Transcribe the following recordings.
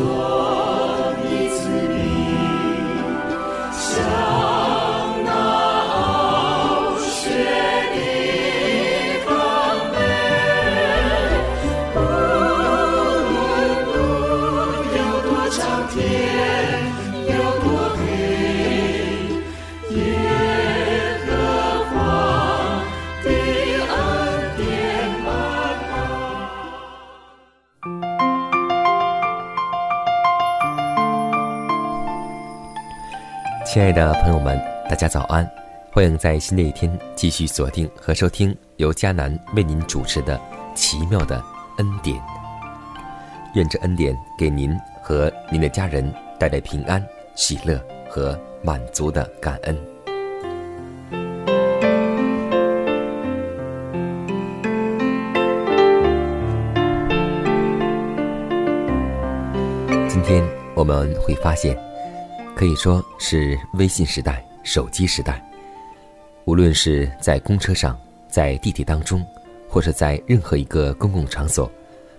Oh. 亲爱的朋友们，大家早安！欢迎在新的一天继续锁定和收听由迦南为您主持的《奇妙的恩典》。愿这恩典给您和您的家人带来平安、喜乐和满足的感恩。今天我们会发现。可以说是微信时代、手机时代。无论是在公车上、在地铁当中，或是在任何一个公共场所，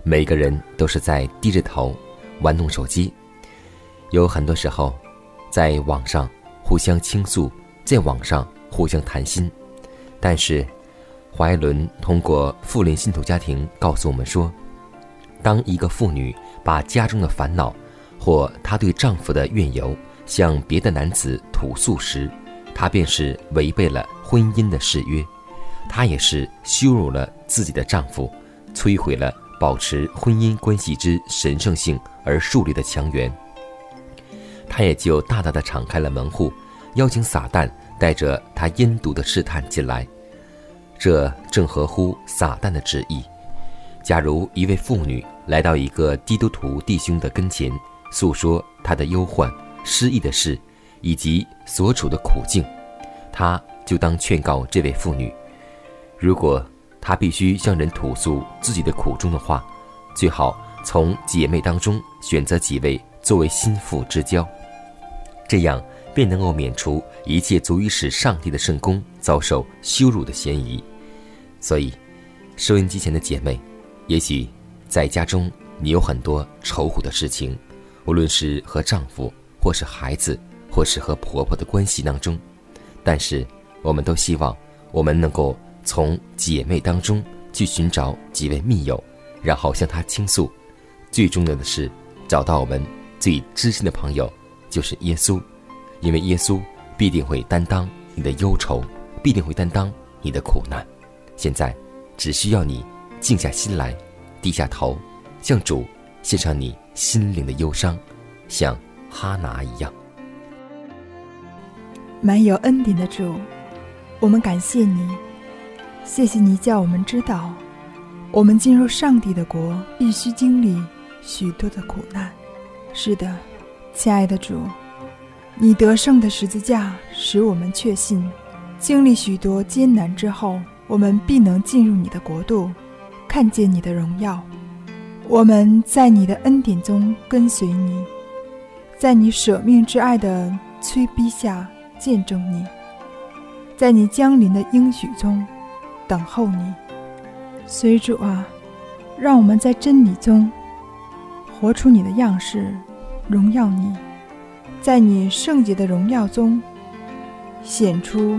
每个人都是在低着头玩弄手机。有很多时候，在网上互相倾诉，在网上互相谈心。但是，华一伦通过妇联信徒家庭告诉我们说，当一个妇女把家中的烦恼，或她对丈夫的怨尤，向别的男子吐诉时，她便是违背了婚姻的誓约，她也是羞辱了自己的丈夫，摧毁了保持婚姻关系之神圣性而树立的墙垣。她也就大大的敞开了门户，邀请撒旦带着他阴毒的试探进来。这正合乎撒旦的旨意。假如一位妇女来到一个基督徒弟兄的跟前，诉说她的忧患。失意的事，以及所处的苦境，他就当劝告这位妇女：如果她必须向人吐诉自己的苦衷的话，最好从姐妹当中选择几位作为心腹之交，这样便能够免除一切足以使上帝的圣功遭受羞辱的嫌疑。所以，收音机前的姐妹，也许在家中你有很多愁苦的事情，无论是和丈夫。或是孩子，或是和婆婆的关系当中，但是我们都希望我们能够从姐妹当中去寻找几位密友，然后向她倾诉。最重要的是找到我们最知心的朋友，就是耶稣，因为耶稣必定会担当你的忧愁，必定会担当你的苦难。现在只需要你静下心来，低下头，向主献上你心灵的忧伤，向。哈拿一样，满有恩典的主，我们感谢你，谢谢你叫我们知道，我们进入上帝的国必须经历许多的苦难。是的，亲爱的主，你得胜的十字架使我们确信，经历许多艰难之后，我们必能进入你的国度，看见你的荣耀。我们在你的恩典中跟随你。在你舍命之爱的催逼下见证你，在你降临的应许中等候你，随主啊，让我们在真理中活出你的样式，荣耀你，在你圣洁的荣耀中显出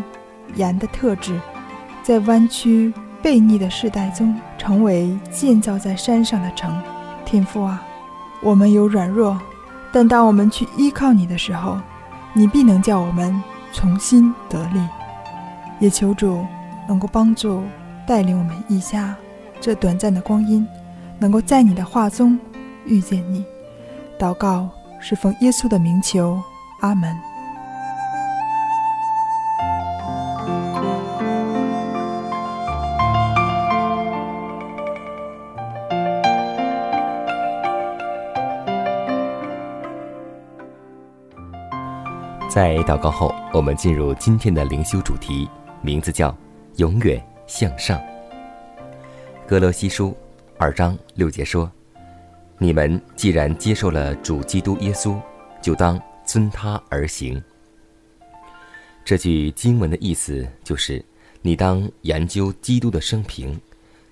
盐的特质，在弯曲悖逆的世代中成为建造在山上的城。天父啊，我们有软弱。但当我们去依靠你的时候，你必能叫我们重新得力。也求主能够帮助带领我们一家这短暂的光阴，能够在你的话中遇见你。祷告是奉耶稣的名求，阿门。在祷告后，我们进入今天的灵修主题，名字叫“永远向上”。格罗西书二章六节说：“你们既然接受了主基督耶稣，就当遵他而行。”这句经文的意思就是：你当研究基督的生平，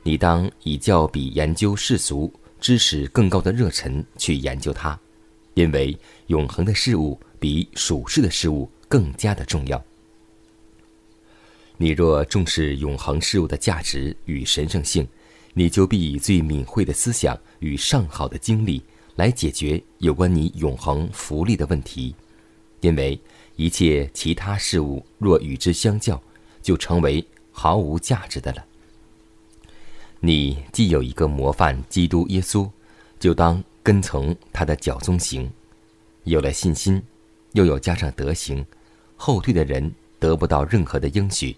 你当以较比研究世俗知识更高的热忱去研究它，因为永恒的事物。比属世的事物更加的重要。你若重视永恒事物的价值与神圣性，你就必以最敏慧的思想与上好的精力来解决有关你永恒福利的问题，因为一切其他事物若与之相较，就成为毫无价值的了。你既有一个模范基督耶稣，就当跟从他的脚踪行，有了信心。又有加上德行，后退的人得不到任何的应许。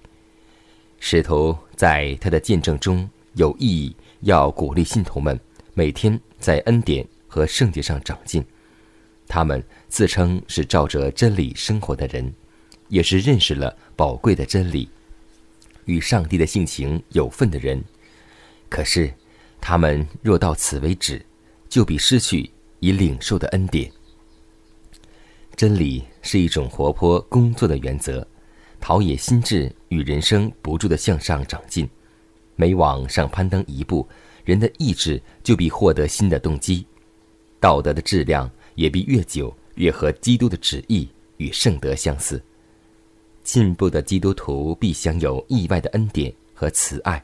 使徒在他的见证中有意义，要鼓励信徒们每天在恩典和圣洁上长进。他们自称是照着真理生活的人，也是认识了宝贵的真理，与上帝的性情有份的人。可是，他们若到此为止，就必失去已领受的恩典。真理是一种活泼工作的原则，陶冶心智与人生不住的向上长进。每往上攀登一步，人的意志就必获得新的动机，道德的质量也必越久越和基督的旨意与圣德相似。进步的基督徒必享有意外的恩典和慈爱。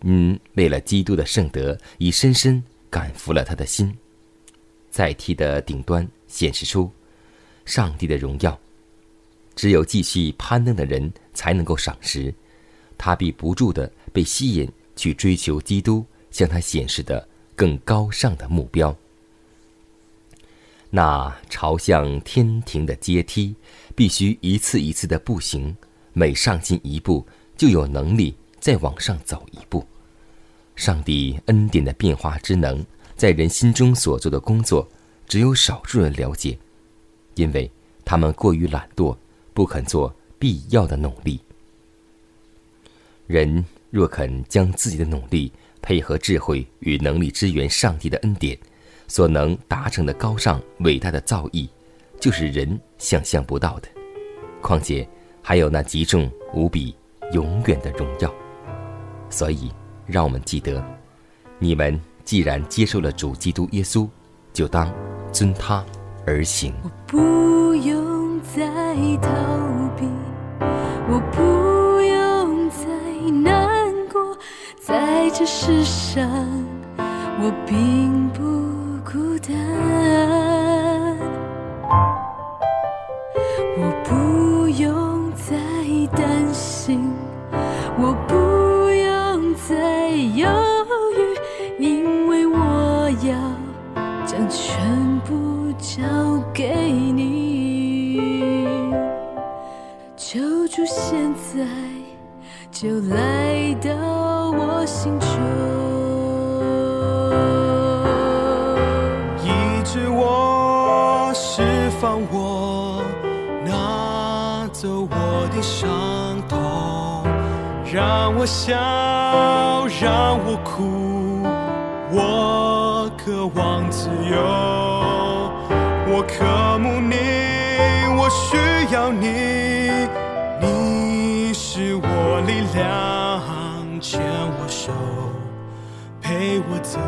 嗯，为了基督的圣德，已深深感服了他的心。在梯的顶端显示出。上帝的荣耀，只有继续攀登的人才能够赏识，他必不住的被吸引去追求基督向他显示的更高尚的目标。那朝向天庭的阶梯，必须一次一次的步行，每上进一步，就有能力再往上走一步。上帝恩典的变化之能，在人心中所做的工作，只有少数人了解。因为他们过于懒惰，不肯做必要的努力。人若肯将自己的努力配合智慧与能力支援上帝的恩典，所能达成的高尚伟大的造诣，就是人想象不到的。况且还有那极重无比、永远的荣耀。所以，让我们记得：你们既然接受了主基督耶稣，就当尊他。而行。我不用再逃避，我不用再难过，在这世上，我并不交给你，求主现在就来到我心中，医治我，释放我，拿走我的伤痛，让我笑，让我哭，我渴望自由。需要你，你是我力量，牵我手，陪我走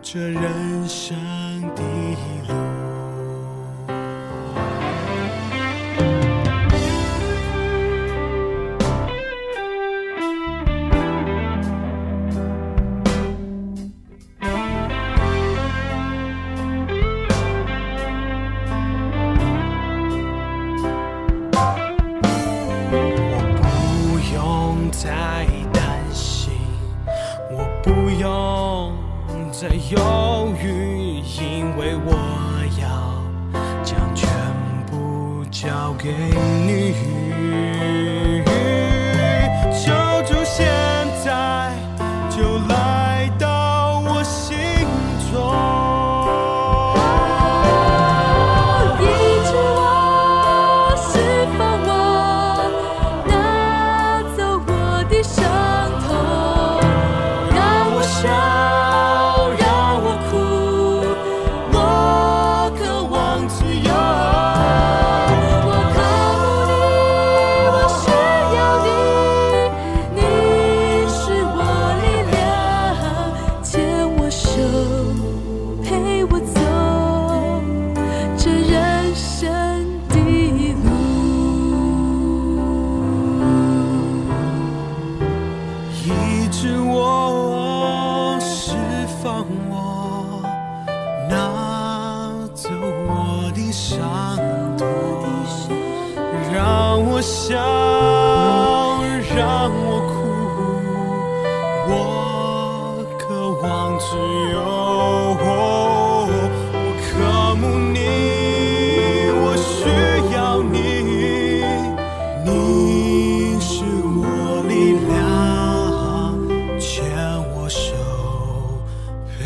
这人生。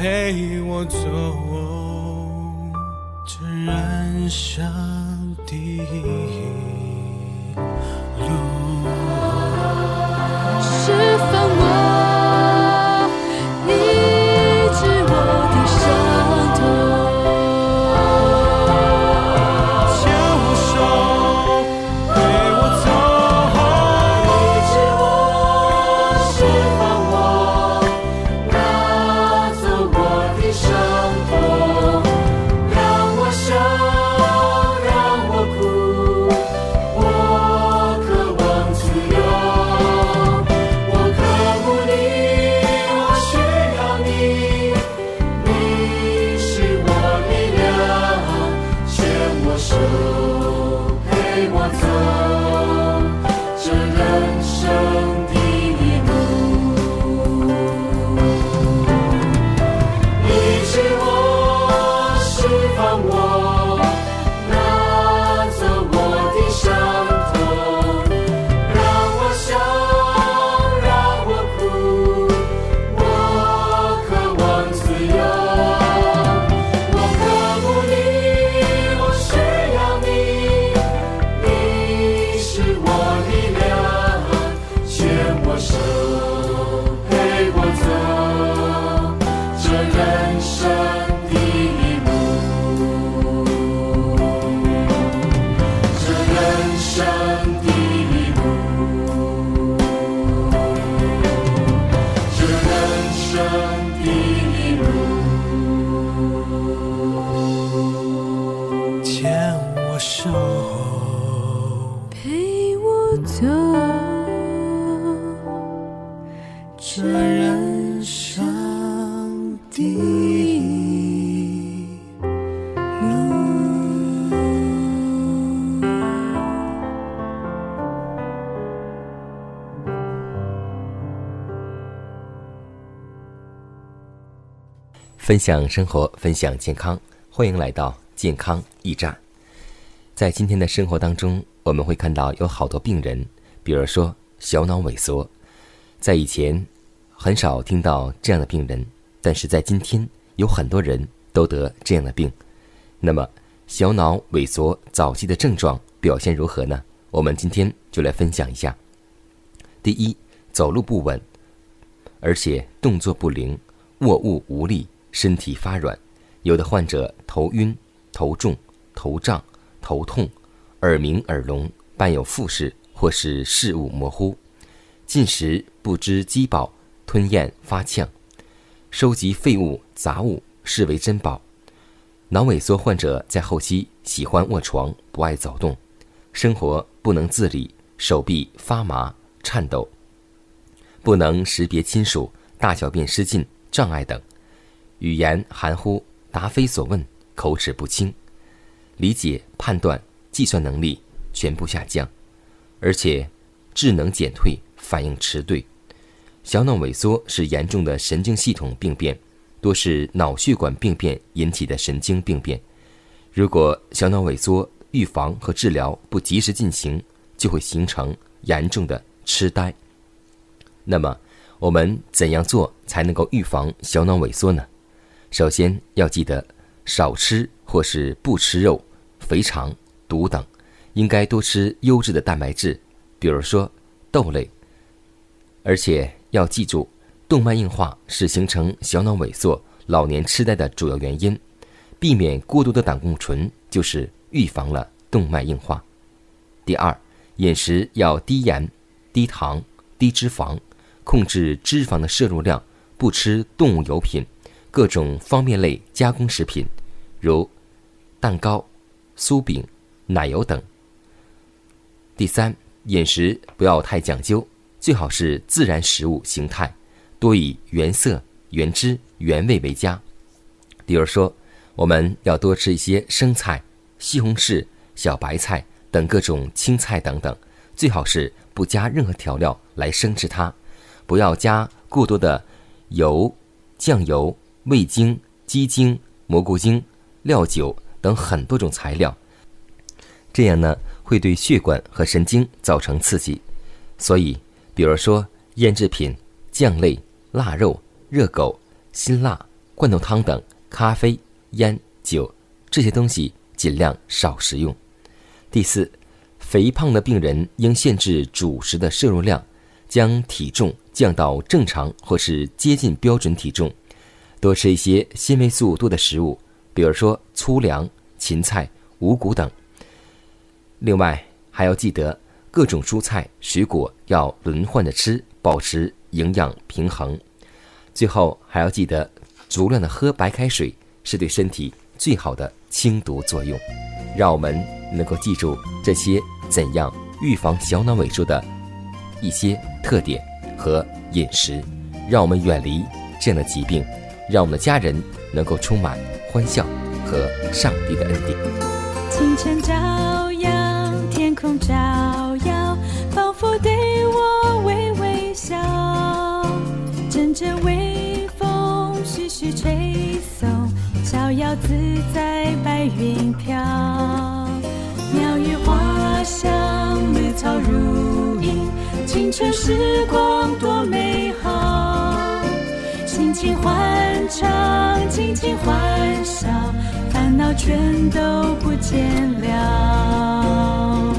陪我走这人生第一。陪分享生活，分享健康，欢迎来到健康驿站。在今天的生活当中，我们会看到有好多病人，比如说小脑萎缩，在以前很少听到这样的病人，但是在今天有很多人都得这样的病。那么，小脑萎缩早期的症状表现如何呢？我们今天就来分享一下。第一，走路不稳，而且动作不灵，握物无力，身体发软。有的患者头晕、头重、头胀、头痛，耳鸣耳聋，伴有复视或是视物模糊，进食不知饥饱，吞咽发呛，收集废物杂物视为珍宝。脑萎缩患者在后期喜欢卧床，不爱走动，生活不能自理，手臂发麻颤抖，不能识别亲属，大小便失禁障碍等，语言含糊，答非所问，口齿不清，理解、判断、计算能力全部下降，而且智能减退，反应迟钝。小脑萎缩是严重的神经系统病变，多是脑血管病变引起的神经病变。如果小脑萎缩预防和治疗不及时进行，就会形成严重的痴呆。那么，我们怎样做才能够预防小脑萎缩呢？首先要记得少吃或是不吃肉、肥肠、毒等，应该多吃优质的蛋白质，比如说豆类。而且要记住，动脉硬化是形成小脑萎缩、老年痴呆的主要原因，避免过多的胆固醇就是预防了动脉硬化。第二，饮食要低盐、低糖、低脂肪，控制脂肪的摄入量，不吃动物油品、各种方便类加工食品，如蛋糕、酥饼、奶油等。第三，饮食不要太讲究。最好是自然食物形态，多以原色、原汁、原味为佳。比如说，我们要多吃一些生菜、西红柿、小白菜等各种青菜等等，最好是不加任何调料来生吃它，不要加过多的油、酱油、味精、鸡精、蘑菇精、料酒等很多种材料，这样呢会对血管和神经造成刺激，所以。比如说腌制品、酱类、腊肉、热狗、辛辣、罐头汤等，咖啡、烟酒这些东西尽量少食用。第四，肥胖的病人应限制主食的摄入量，将体重降到正常或是接近标准体重，多吃一些纤维素多的食物，比如说粗粮、芹菜、五谷等。另外还要记得。各种蔬菜、水果要轮换着吃，保持营养平衡。最后还要记得足量的喝白开水，是对身体最好的清毒作用。让我们能够记住这些怎样预防小脑萎缩的一些特点和饮食，让我们远离这样的疾病，让我们的家人能够充满欢笑和上帝的恩典。清晨照阳，天空照耀，仿佛。对我微微笑，阵阵微风徐徐吹送，逍遥自在白云飘。鸟语花香，绿草如茵，青春时光多美好。尽情欢唱，尽情欢笑，烦恼全都不见了。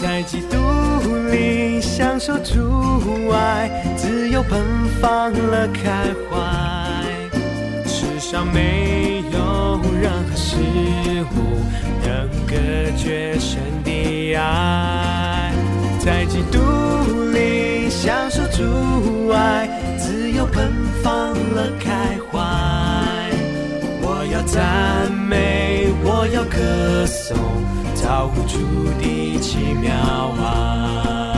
在基督里享受主爱，自由奔放了开怀。世上没有任何事物能隔绝神的爱。在基督里享受主爱，又奔放了开怀。我要赞美，我要歌颂。造物主的奇妙啊。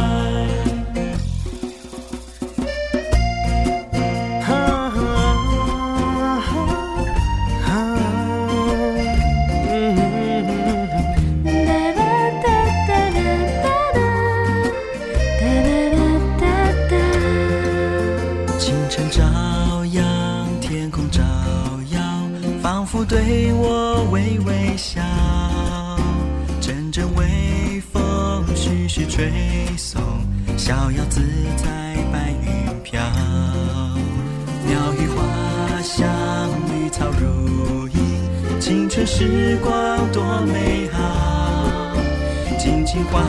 欢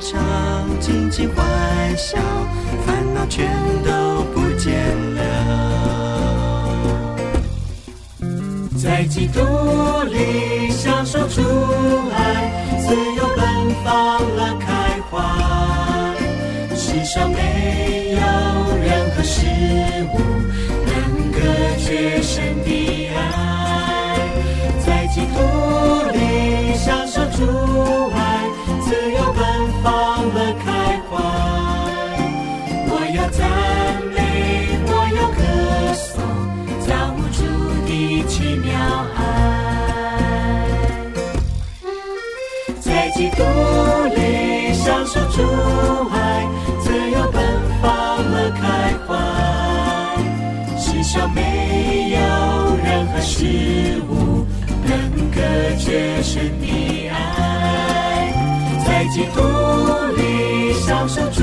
唱，尽情欢笑，烦恼全都不见了。在基督里享受主爱，自由奔放乐开怀。世上没有任何事物能隔绝事物能够的绝深的爱，在基督里享受主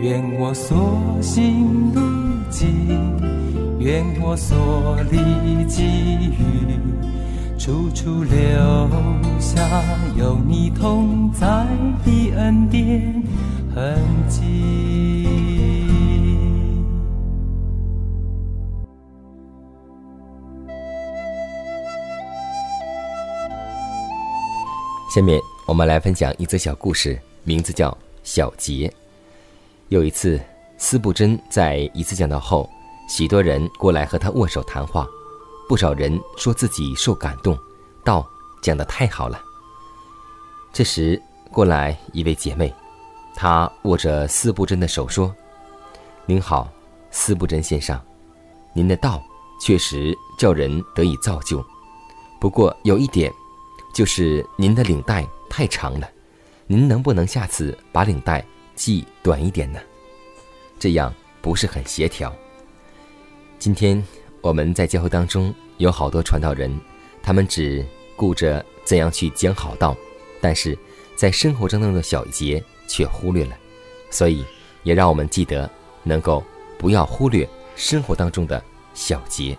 愿我所行路径，愿我所历际遇，处处留下有你同在的恩典痕迹。下面我们来分享一则小故事，名字叫《小杰》。有一次，司布真在一次讲道后，许多人过来和他握手谈话，不少人说自己受感动，道讲得太好了。这时过来一位姐妹，她握着司布真的手说：“您好，司布真先生，您的道确实叫人得以造就，不过有一点，就是您的领带太长了，您能不能下次把领带？”系短一点呢，这样不是很协调。今天我们在教会当中有好多传道人，他们只顾着怎样去讲好道，但是在生活当中的小节却忽略了。所以也让我们记得，能够不要忽略生活当中的小节。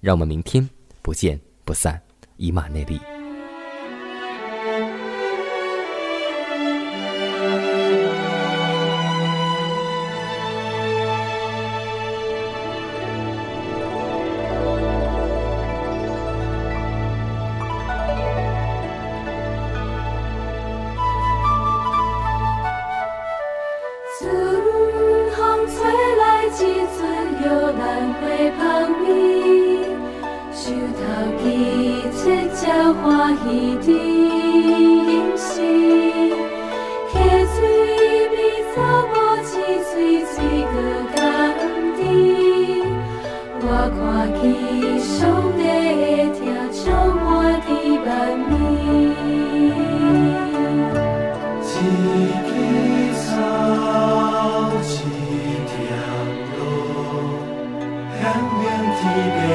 让我们明天不见不散，以马内利。You.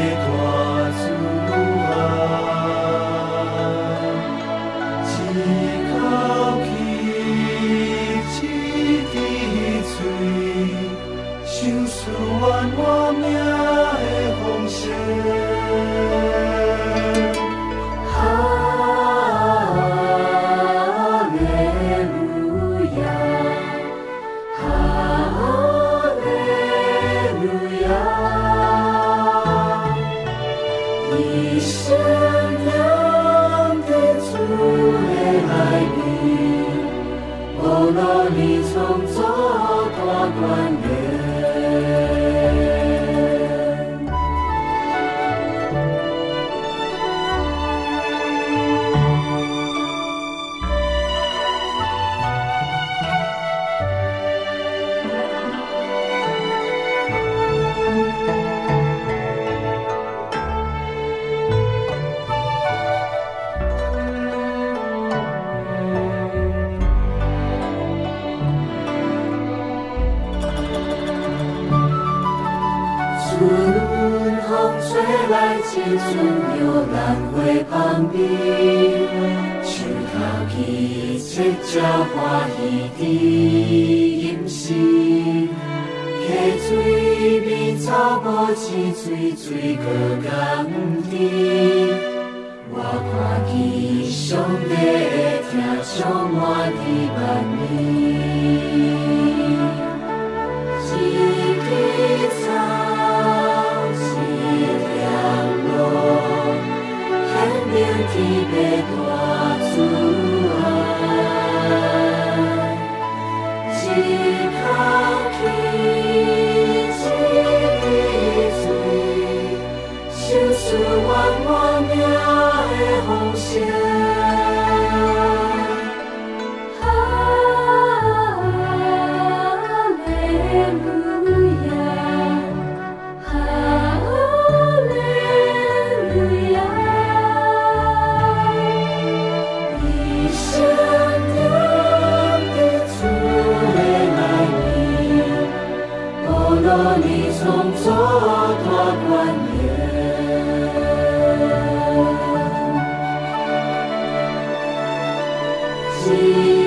you.